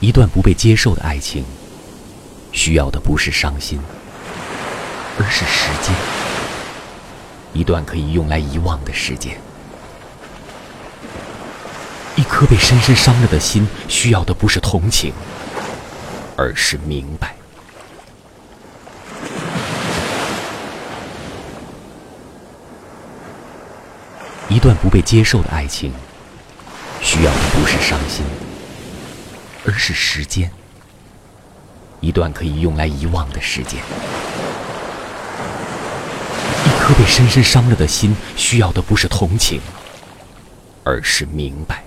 一段不被接受的爱情，需要的不是伤心，而是时间。一段可以用来遗忘的时间。一颗被深深伤了的心，需要的不是同情，而是明白。一段不被接受的爱情，需要的不是伤心，而是时间。一段可以用来遗忘的时间。一颗被深深伤了的心，需要的不是同情，而是明白。